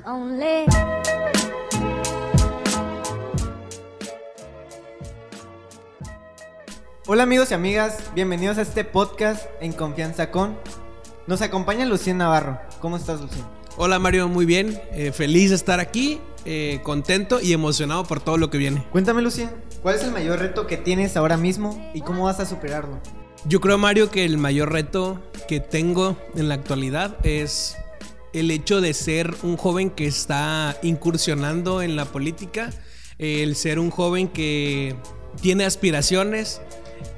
I'm only. Hola amigos y amigas, bienvenidos a este podcast en confianza con. Nos acompaña Lucien Navarro. ¿Cómo estás, Lucien? Hola Mario, muy bien. Eh, feliz de estar aquí, eh, contento y emocionado por todo lo que viene. Cuéntame, Lucien, ¿cuál es el mayor reto que tienes ahora mismo y cómo vas a superarlo? Yo creo, Mario, que el mayor reto que tengo en la actualidad es el hecho de ser un joven que está incursionando en la política, el ser un joven que tiene aspiraciones.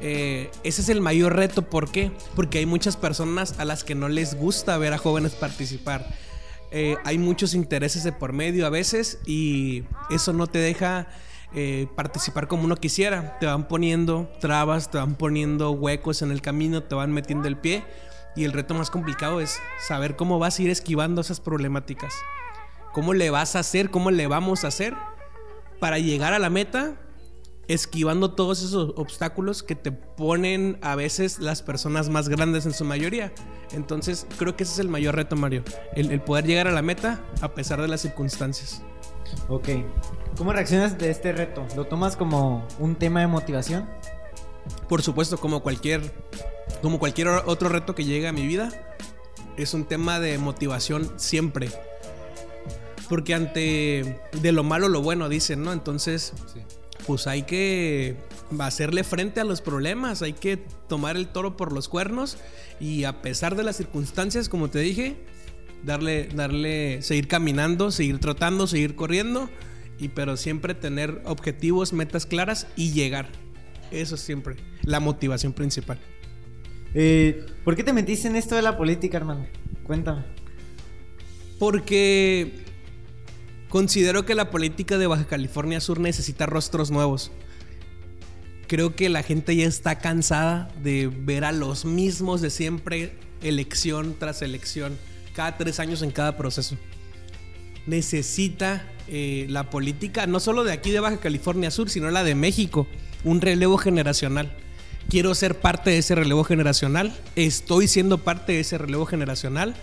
Eh, ese es el mayor reto, ¿por qué? Porque hay muchas personas a las que no les gusta ver a jóvenes participar. Eh, hay muchos intereses de por medio a veces y eso no te deja eh, participar como uno quisiera. Te van poniendo trabas, te van poniendo huecos en el camino, te van metiendo el pie. Y el reto más complicado es saber cómo vas a ir esquivando esas problemáticas. ¿Cómo le vas a hacer? ¿Cómo le vamos a hacer para llegar a la meta? Esquivando todos esos obstáculos que te ponen a veces las personas más grandes en su mayoría. Entonces creo que ese es el mayor reto, Mario. El, el poder llegar a la meta a pesar de las circunstancias. Ok. ¿Cómo reaccionas de este reto? ¿Lo tomas como un tema de motivación? Por supuesto, como cualquier, como cualquier otro reto que llegue a mi vida, es un tema de motivación siempre. Porque ante de lo malo lo bueno, dicen, ¿no? Entonces, pues hay que hacerle frente a los problemas, hay que tomar el toro por los cuernos y a pesar de las circunstancias, como te dije, darle, darle, seguir caminando, seguir trotando, seguir corriendo, y pero siempre tener objetivos, metas claras y llegar. Eso es siempre la motivación principal. Eh, ¿Por qué te metiste en esto de la política, hermano? Cuéntame. Porque considero que la política de Baja California Sur necesita rostros nuevos. Creo que la gente ya está cansada de ver a los mismos de siempre, elección tras elección, cada tres años en cada proceso. Necesita eh, la política, no solo de aquí de Baja California Sur, sino la de México, un relevo generacional. Quiero ser parte de ese relevo generacional, estoy siendo parte de ese relevo generacional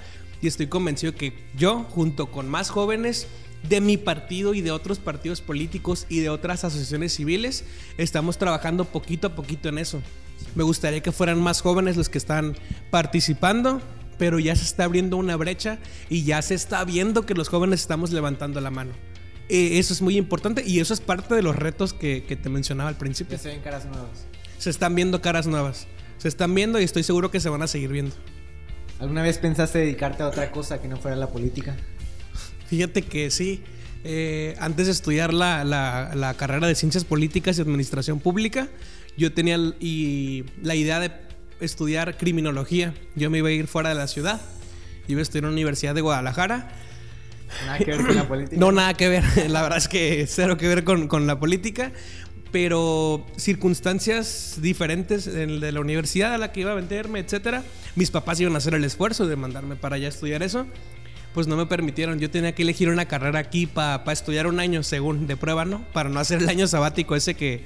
y estoy convencido que yo, junto con más jóvenes de mi partido y de otros partidos políticos y de otras asociaciones civiles, estamos trabajando poquito a poquito en eso. Me gustaría que fueran más jóvenes los que están participando, pero ya se está abriendo una brecha y ya se está viendo que los jóvenes estamos levantando la mano. Eh, eso es muy importante y eso es parte de los retos que, que te mencionaba al principio. Ya se ven caras nuevas. Se están viendo caras nuevas. Se están viendo y estoy seguro que se van a seguir viendo. ¿Alguna vez pensaste dedicarte a otra cosa que no fuera la política? Fíjate que sí. eh, antes de estudiar la, la- la carrera de Ciencias Políticas y Administración Pública, yo tenía y la idea de estudiar criminología. Yo me iba a ir fuera de la ciudad. Iba a estudiar en la Universidad de Guadalajara. Nada que ver con la política. No, nada que ver. La verdad es que cero que ver con, con la política. Pero circunstancias diferentes en- de la universidad a la que iba a meterme, etcétera. Mis papás iban a hacer el esfuerzo de mandarme para allá a estudiar eso. Pues no me permitieron. Yo tenía que elegir una carrera aquí para estudiar un año, según de prueba, ¿no? Para no hacer el año sabático ese que,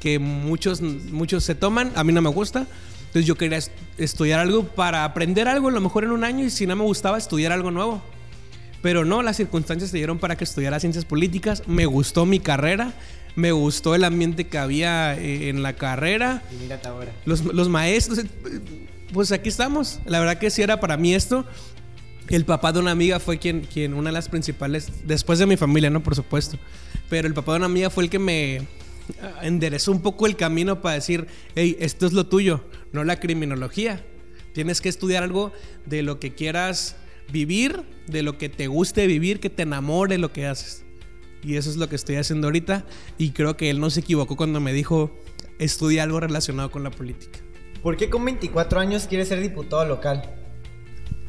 que muchos, muchos se toman. A mí no me gusta. Entonces yo quería est- estudiar algo para aprender algo, a lo mejor en un año, y si no me gustaba, estudiar algo nuevo. Pero no, las circunstancias se dieron para que estudiara ciencias políticas. Me gustó mi carrera, me gustó el ambiente que había eh, en la carrera, Y mírate ahora. los, los maestros. eh, Pues aquí estamos. La verdad que sí era para mí esto. El papá de una amiga fue quien, quien una de las principales, después de mi familia, ¿no? Por supuesto. Pero el papá de una amiga fue el que me ah, enderezó un poco el camino para decir, hey, esto es lo tuyo, no la criminología. Tienes que estudiar algo de lo que quieras vivir, de lo que te guste vivir, que te enamore lo que haces. Y eso es lo que estoy haciendo ahorita. Y creo que él no se equivocó cuando me dijo, estudia algo relacionado con la política. ¿Por qué con 24 años quieres ser diputado local?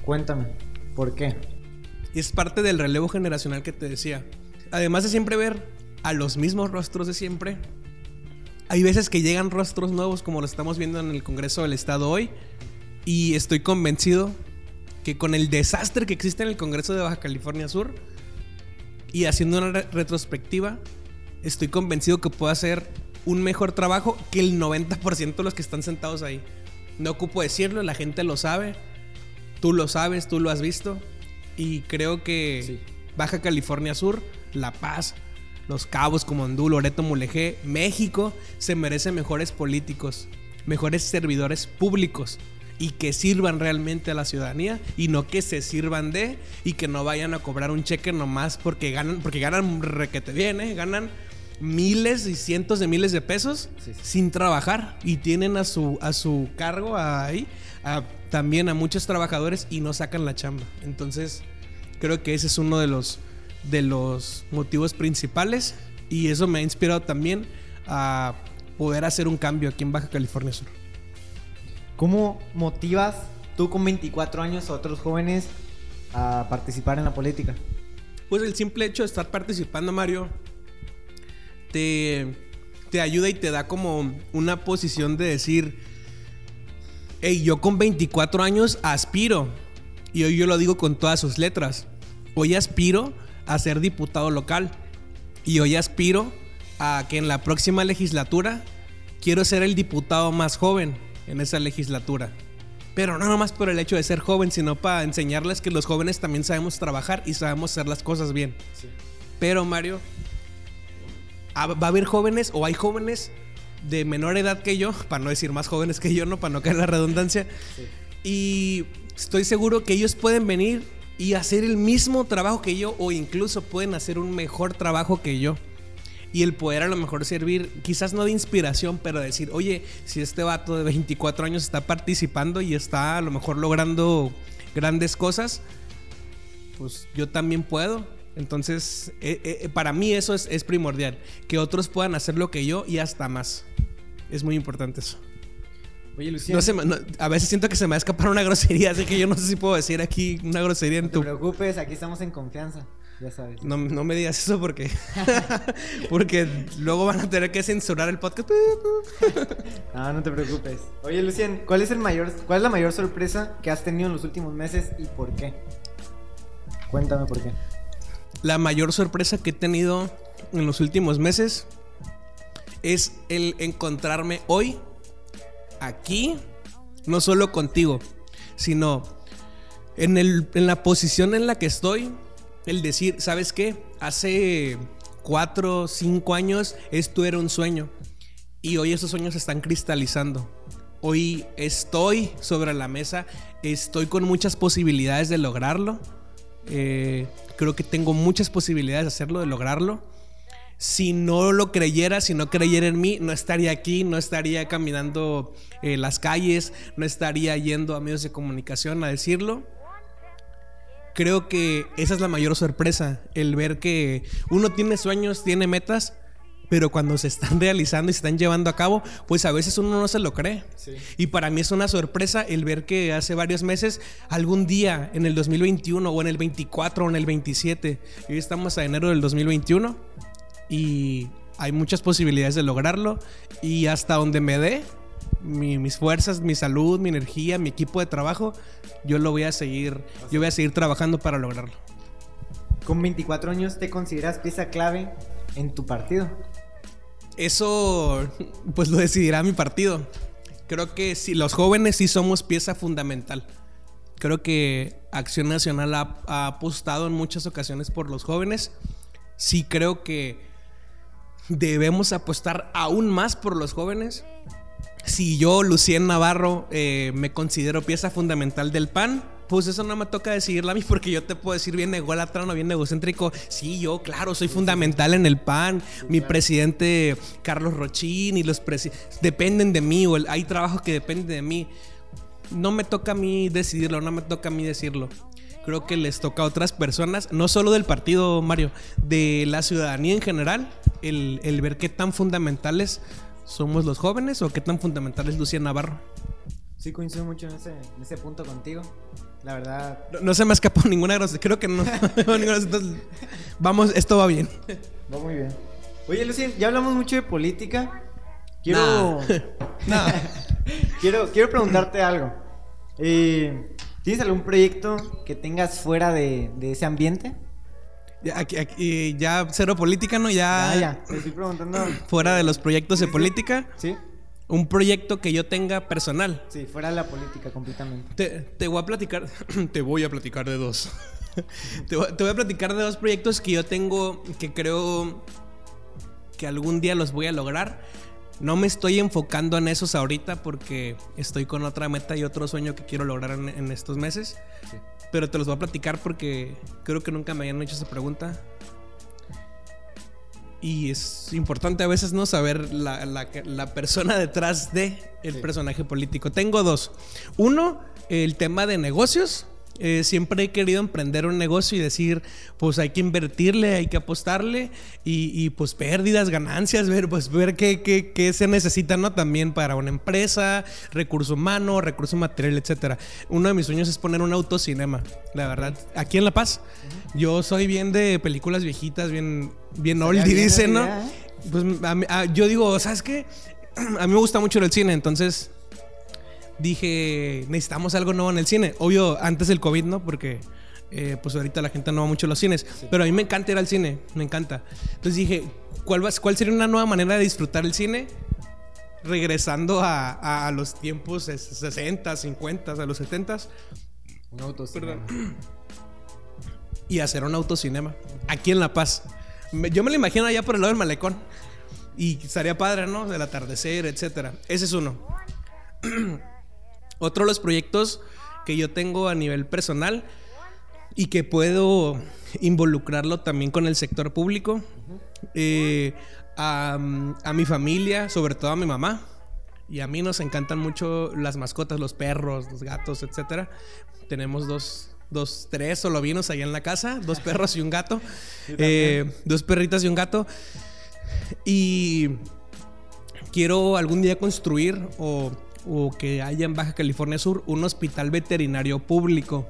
Cuéntame, ¿por qué? Es parte del relevo generacional que te decía. Además de siempre ver a los mismos rostros de siempre, hay veces que llegan rostros nuevos como lo estamos viendo en el Congreso del Estado hoy. Y estoy convencido que con el desastre que existe en el Congreso de Baja California Sur y haciendo una re- retrospectiva, estoy convencido que puedo hacer un mejor trabajo que el 90% de los que están sentados ahí. No ocupo decirlo, la gente lo sabe, tú lo sabes, tú lo has visto y creo que Sí. Baja California Sur, La Paz, Los Cabos, Comondú, Loreto, Mulegé, México se merece mejores políticos, mejores servidores públicos y que sirvan realmente a la ciudadanía y no que se sirvan de y que no vayan a cobrar un cheque nomás porque ganan, porque ganan requete bien, ¿eh? ganan miles y cientos de miles de pesos sin trabajar y tienen a su, a su cargo ahí también a muchos trabajadores y no sacan la chamba. Entonces, creo que ese es uno de los, de los motivos principales y eso me ha inspirado también a poder hacer un cambio aquí en Baja California Sur. ¿Cómo motivas tú con 24 años a otros jóvenes a participar en la política? Pues el simple hecho de estar participando, Mario, te, te ayuda y te da como una posición de decir, hey, yo con 24 años aspiro, y hoy yo lo digo con todas sus letras, hoy aspiro a ser diputado local, y hoy aspiro a que en la próxima legislatura quiero ser el diputado más joven en esa legislatura. Pero no nomás por el hecho de ser joven, sino para enseñarles que los jóvenes también sabemos trabajar y sabemos hacer las cosas bien. Pero Mario, va a haber jóvenes o hay jóvenes de menor edad que yo, para no decir más jóvenes que yo, no para no caer la redundancia. Y estoy seguro que ellos pueden venir y hacer el mismo trabajo que yo o incluso pueden hacer un mejor trabajo que yo y el poder a lo mejor servir, quizás no de inspiración, pero decir, oye, si este vato de 24 años está participando y está a lo mejor logrando grandes cosas, pues yo también puedo. Entonces, eh, eh, para mí eso es, primordial, que otros puedan hacer lo que yo y hasta más. Es muy importante eso. Oye, Luciano. a veces siento que se me va a escapar una grosería, así que yo no sé si puedo decir aquí una grosería en tu. No te preocupes, aquí estamos en confianza. Ya sabes. No, me digas eso porque. porque luego van a tener que censurar el podcast. no, no te preocupes. Oye, Lucien, ¿cuál es el mayor, cuál es la mayor sorpresa que has tenido en los últimos meses y por qué? Cuéntame por qué. La mayor sorpresa que he tenido en los últimos meses es el encontrarme hoy aquí, no solo contigo, sino en, el, en la posición en la que estoy el decir, ¿sabes qué? Hace cuatro, cinco años esto era un sueño y hoy esos sueños se están cristalizando. Hoy estoy sobre la mesa, estoy con muchas posibilidades de lograrlo. Eh, creo que tengo muchas posibilidades de hacerlo, de lograrlo. Si no lo creyera, si no creyera en mí, no estaría aquí, no estaría caminando eh, las calles, no estaría yendo a medios de comunicación a decirlo creo que esa es la mayor sorpresa, el ver que uno tiene sueños, tiene metas, pero cuando se están realizando y se están llevando a cabo, pues a veces uno no se lo cree. Y para mí es una sorpresa el ver que hace varios meses, algún día en el 2021 o en el 24 o en el 27, hoy estamos a enero del 2021 y hay muchas posibilidades de lograrlo y hasta donde me dé, mis fuerzas, mi salud, mi energía, mi equipo de trabajo, yo lo voy a seguir, yo voy a seguir trabajando para lograrlo. Con 24 años te consideras pieza clave en tu partido. Eso pues lo decidirá mi partido. Creo que si los jóvenes sí somos pieza fundamental. Creo que Acción Nacional ha, ha apostado en muchas ocasiones por los jóvenes. Sí creo que debemos apostar aún más por los jóvenes si yo, Lucien Navarro, eh, me considero pieza fundamental del PAN, pues eso no me toca decidirla a mí porque yo te puedo decir bien ególatra o bien egocéntrico. Sí, yo, claro, soy fundamental en el PAN. Mi presidente Carlos Rochín y los presidentes dependen de mí o hay trabajos que dependen de mí. No me toca a mí decidirlo, no me toca a mí decirlo. Creo que les toca a otras personas, no solo del partido, Mario, de la ciudadanía en general, el, el ver qué tan fundamentales somos los jóvenes o qué tan fundamental es Lucía Navarro? Sí, coincido mucho en ese, en ese punto contigo. La verdad. No, se me escapó ninguna grosería. Creo que no. Entonces, vamos, esto va bien. Va muy bien. Oye, Lucien, ya hablamos mucho de política. Quiero. quiero, quiero preguntarte algo. Eh, ¿Tienes algún proyecto que tengas fuera de, de ese ambiente? Aquí, ya cero política, ¿no? Ya. Ya, ya. Te estoy preguntando. Fuera de los proyectos de política. Sí. Un proyecto que yo tenga personal. Sí, fuera de la política completamente. Te, te voy a platicar. te voy a platicar de dos. te, voy, te voy a platicar de dos proyectos que yo tengo que creo que algún día los voy a lograr. No me estoy enfocando en esos ahorita porque estoy con otra meta y otro sueño que quiero lograr en, en estos meses. Sí. Pero te los voy a platicar porque creo que nunca me habían hecho esa pregunta. Y es importante a veces no saber la, la- la persona detrás de el Sí. personaje político. Tengo dos. Uno, el tema de negocios. Eh, siempre he querido emprender un negocio y decir, pues hay que invertirle, hay que apostarle y, y, pues pérdidas, ganancias, ver, pues ver qué, qué- qué se necesita, ¿no? También para una empresa, recurso humano, recurso material, etcétera. Uno de mis sueños es poner un autocinema, la verdad. Aquí en La Paz, yo soy bien de películas viejitas, bien, bien oldie, bien dice, esa ¿no? ¿eh? Pues a mí- a- yo digo, ¿sabes qué? A mí me gusta mucho el cine, entonces dije, necesitamos algo nuevo en el cine. Obvio, antes del COVID, ¿no? Porque eh, pues ahorita la gente no va mucho a los cines. Pero a mí me encanta ir al cine, me encanta. Entonces dije, ¿cuál, va- cuál sería una nueva manera de disfrutar el cine? Regresando a, a- los tiempos 60, 50, a los 70 Un autocinema. y hacer un autocinema aquí en La Paz. Yo me lo imagino allá por el lado del malecón. Y estaría padre, ¿no? Del atardecer, etcétera. Ese es uno. Otro de los proyectos que yo tengo a nivel personal y que puedo involucrarlo también con el sector público. eh, a, a mi familia, sobre todo a mi mamá. Y a mí nos encantan mucho las mascotas, los perros, los gatos, etcétera. Tenemos dos, dos, tres solovinos ahí en la casa, dos perros y un gato. Eh, dos perritas y un gato. Y quiero algún día construir o, o que haya en Baja California Sur un hospital veterinario público.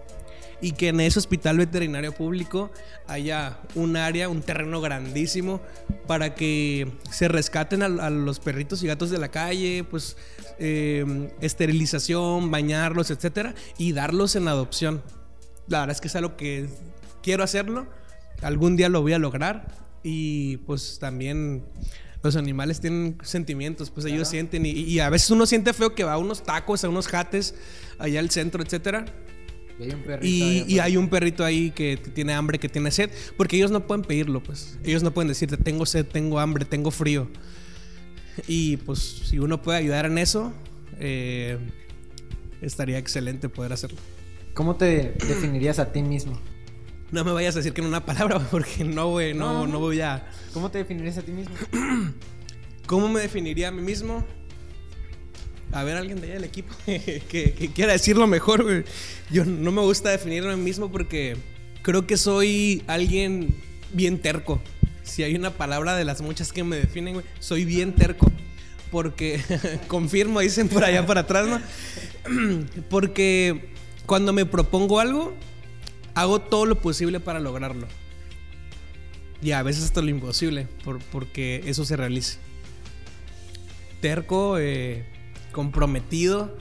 Y que en ese hospital veterinario público haya un área, un terreno grandísimo para que se rescaten a, a los perritos y gatos de la calle, pues eh, esterilización, bañarlos, etcétera, y darlos en adopción. La verdad es que es algo que quiero hacerlo. Algún día lo voy a lograr. Y pues también los animales tienen sentimientos, pues ellos sienten. Y, y a veces uno siente feo que va a unos tacos, a unos jates, allá al centro, etcétera. Y hay un perrito. Y, hay un perrito ahí que tiene hambre, que tiene sed, porque ellos no pueden pedirlo, pues. Ellos no pueden decirte, tengo sed, tengo hambre, tengo frío. Y pues si uno puede ayudar en eso, eh, estaría excelente poder hacerlo. ¿Cómo te definirías a ti mismo? No me vayas a decir que en una palabra, porque no, güey, no, No, voy a... ¿Cómo te definirías a ti mismo? ¿Cómo me definiría a mí mismo? A ver, alguien de allá del equipo que, que quiera decirlo mejor, güey. Yo no me gusta definirme a mí mismo porque creo que soy alguien bien terco. Si hay una palabra de las muchas que me definen, güey, soy bien terco. Porque, confirmo, dicen por allá para atrás, ¿no? Porque cuando me propongo algo, hago todo lo posible para lograrlo. Y a veces hasta lo imposible, por- porque eso se realice. Terco, eh, comprometido.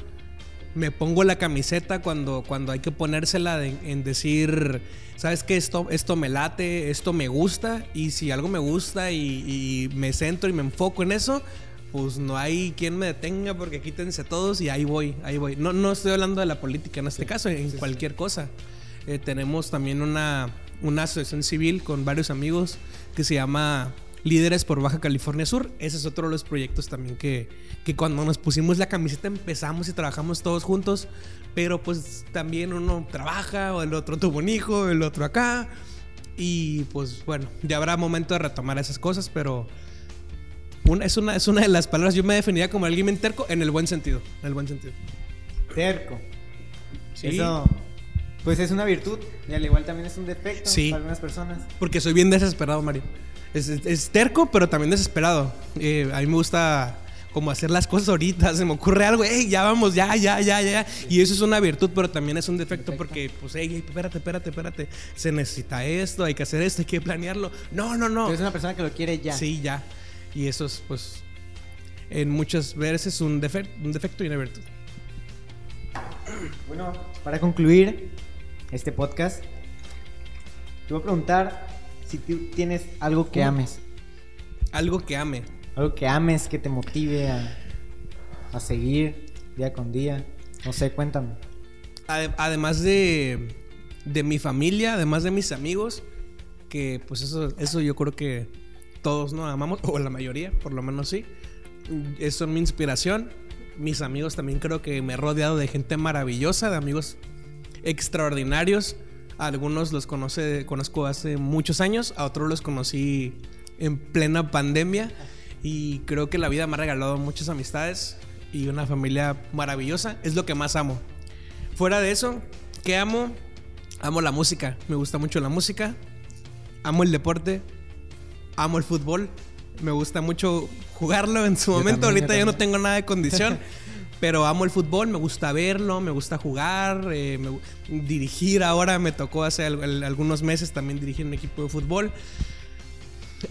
Me pongo la camiseta cuando, cuando hay que ponérsela de- en decir, sabes que esto, esto me late, esto me gusta. Y si algo me gusta y, y me centro y me enfoco en eso, pues no hay quien me detenga porque quítense todos y ahí voy, ahí voy. No, no estoy hablando de la política en este caso, en cualquier cosa. Eh, tenemos también una, una asociación civil con varios amigos que se llama Líderes por Baja California Sur. Ese es otro de los proyectos también que, que cuando nos pusimos la camiseta empezamos y trabajamos todos juntos. Pero pues también uno trabaja, o el otro tuvo un hijo, el otro acá. Y pues bueno, ya habrá momento de retomar esas cosas, pero una, es, una, es una de las palabras. Yo me definiría como alguien terco en el buen sentido. En el buen sentido. Terco. Sí. Eso, pues es una virtud. Y al igual también es un defecto Sí. para algunas personas. Porque soy bien desesperado, Mario. Es, es- es terco, pero también desesperado. Eh, a mí me gusta como hacer las cosas ahorita. Se me ocurre algo, hey, ya vamos, ya, ya, ya, ya. Y eso es una virtud, pero también es un defecto, porque, pues, hey, espérate, espérate, espérate. Se necesita esto, hay que hacer esto, hay que planearlo. No, no, no. Pero es una persona que lo quiere ya. Sí, ya. Y eso es, pues, en muchas veces un, un defecto y una virtud. Bueno, para concluir este podcast, te voy a preguntar si tú tienes algo que ames. Algo que ame. Algo que ames, que te motive a, a seguir día con día. No sé, cuéntame. Ade- Además de, de mi familia, además de mis amigos, que pues eso, eso yo creo que todos no amamos, o la mayoría, por lo menos sí. Es son mi inspiración. Mis amigos también creo que me he rodeado de gente maravillosa, de amigos extraordinarios. algunos los conoce, conozco hace muchos años, a otros los conocí en plena pandemia. Y creo que la vida me ha regalado muchas amistades y una familia maravillosa. Es lo que más amo. Fuera de eso, ¿qué amo? Amo la música. Me gusta mucho la música. Amo el deporte. Amo el fútbol. Me gusta mucho jugarlo en su momento. Ahorita yo, no tengo nada de condición. pero amo el fútbol, me gusta verlo, me gusta jugar, eh, dirigir. Ahora me tocó hace algunos meses también dirigir un equipo de fútbol.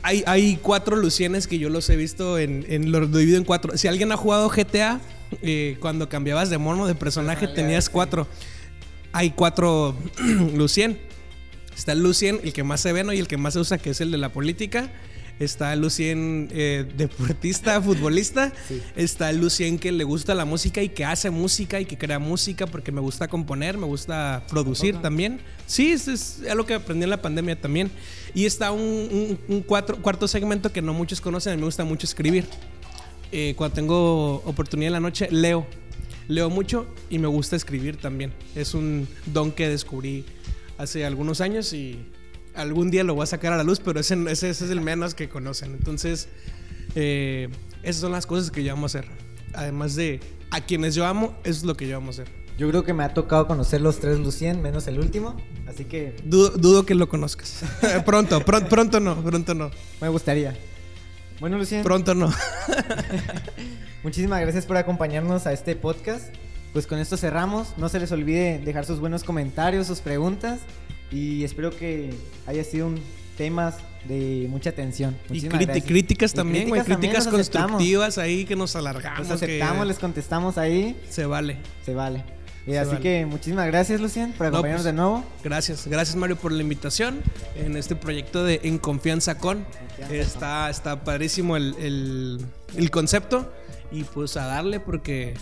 Hay, cuatro Lucienes que yo los he visto en, en lo divido en cuatro. Si alguien ha jugado GTA, eh, cuando cambiabas de mono, de personaje, tenías cuatro. Hay cuatro Lucien. Está el Lucien, el que más se ve, ¿no? Y el que más se usa, que es el de la política. Está Lucien eh, deportista, futbolista. Está Lucien que le gusta la música y que hace música y que crea música porque me gusta componer, me gusta producir también. Sí, es, es algo que aprendí en la pandemia también. Y está un, cuarto segmento que no muchos conocen, a mí me gusta mucho escribir. Eh, cuando tengo oportunidad en la noche, leo. Leo mucho y me gusta escribir también. Es un don que descubrí hace algunos años y algún día lo voy a sacar a la luz, pero ese, ese, es el menos que conocen. Entonces, eh, esas son las cosas que yo amo hacer. Además de a quienes yo amo, eso es lo que yo amo hacer. Yo creo que me ha tocado conocer los tres Lucien, menos el último. Así que. Dudo, que lo conozcas. pronto, pronto no, pronto no. Me gustaría. Bueno, Lucien. Pronto no. Muchísimas gracias por acompañarnos a este podcast. Pues con esto cerramos. No se les olvide dejar sus buenos comentarios, sus preguntas. Y espero que haya sido un tema de mucha atención. y críticas también, güey. Críticas, constructivas ahí que nos alargamos. Nos aceptamos, les contestamos ahí. Se vale. Se vale. Y así que muchísimas gracias, Lucien, por acompañarnos pues, de nuevo. Gracias, gracias Mario por la invitación en este proyecto de En Confianza con. está, está padrísimo el, el, concepto y pues a darle porque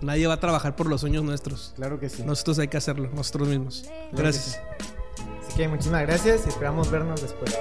nadie va a trabajar por los sueños nuestros. Claro que sí. Nosotros hay que hacerlo, nosotros mismos. gracias. Que muchísimas gracias y esperamos vernos después.